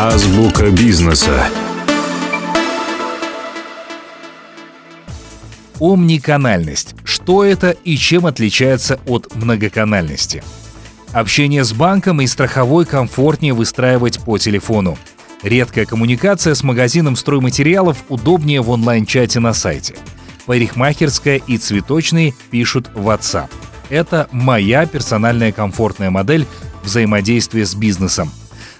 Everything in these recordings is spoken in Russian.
Азбука бизнеса. Омниканальность. Что это и чем отличается от многоканальности? Общение с банком и страховой комфортнее выстраивать по телефону. Редкая коммуникация с магазином стройматериалов удобнее в онлайн-чате на сайте. Парикмахерская и цветочные пишут в WhatsApp. Это моя персональная комфортная модель взаимодействия с бизнесом.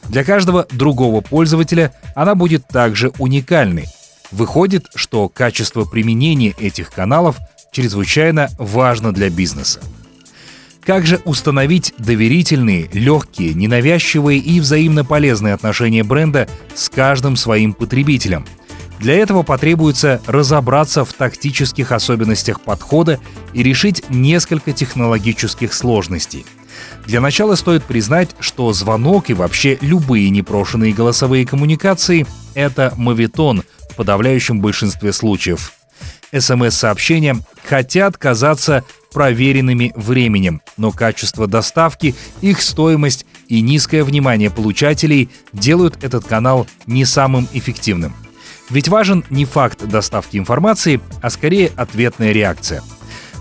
Для каждого другого пользователя она будет также уникальной. Выходит, что качество применения этих каналов чрезвычайно важно для бизнеса. Как же установить доверительные, легкие, ненавязчивые и взаимно полезные отношения бренда с каждым своим потребителем? Для этого потребуется разобраться в тактических особенностях подхода и решить несколько технологических сложностей. Для начала стоит признать, что звонок и вообще любые непрошенные голосовые коммуникации — это мавитон в подавляющем большинстве случаев. СМС-сообщения хотят казаться проверенными временем, но качество доставки, их стоимость и низкое внимание получателей делают этот канал не самым эффективным. Ведь важен не факт доставки информации, а скорее ответная реакция.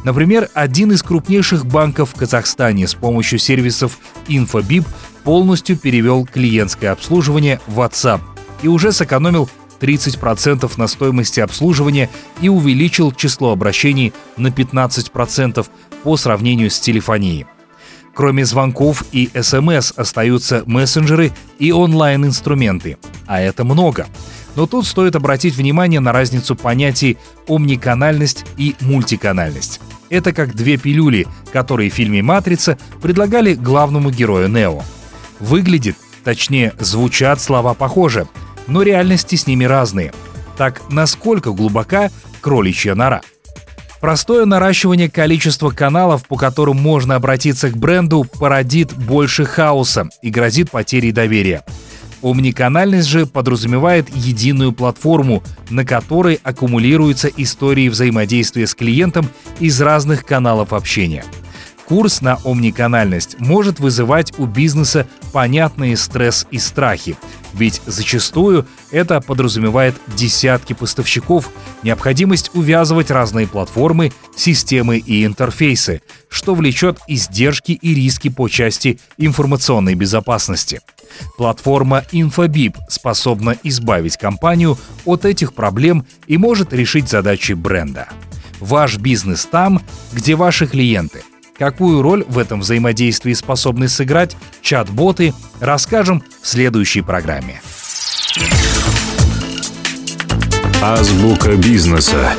Например, один из крупнейших банков в Казахстане с помощью сервисов InfoBip полностью перевел клиентское обслуживание в WhatsApp и уже сэкономил 30% на стоимости обслуживания и увеличил число обращений на 15% по сравнению с телефонией. Кроме звонков и СМС остаются мессенджеры и онлайн-инструменты, а это много. Но тут стоит обратить внимание на разницу понятий омниканальность и мультиканальность. Это как две пилюли, которые в фильме «Матрица» предлагали главному герою Нео. Выглядит, точнее, звучат слова похоже, но реальности с ними разные. Так насколько глубока кроличья нора? Простое наращивание количества каналов, по которым можно обратиться к бренду, породит больше хаоса и грозит потерей доверия. Омниканальность же подразумевает единую платформу, на которой аккумулируются истории взаимодействия с клиентом из разных каналов общения. Курс на омниканальность может вызывать у бизнеса понятные стресс и страхи, ведь зачастую это подразумевает десятки поставщиков, необходимость увязывать разные платформы, системы и интерфейсы, что влечет издержки и риски по части информационной безопасности. Платформа InfoBip способна избавить компанию от этих проблем и может решить задачи бренда. Ваш бизнес там, где ваши клиенты – Какую роль в этом взаимодействии способны сыграть чат-боты, расскажем в следующей программе. Азбука бизнеса.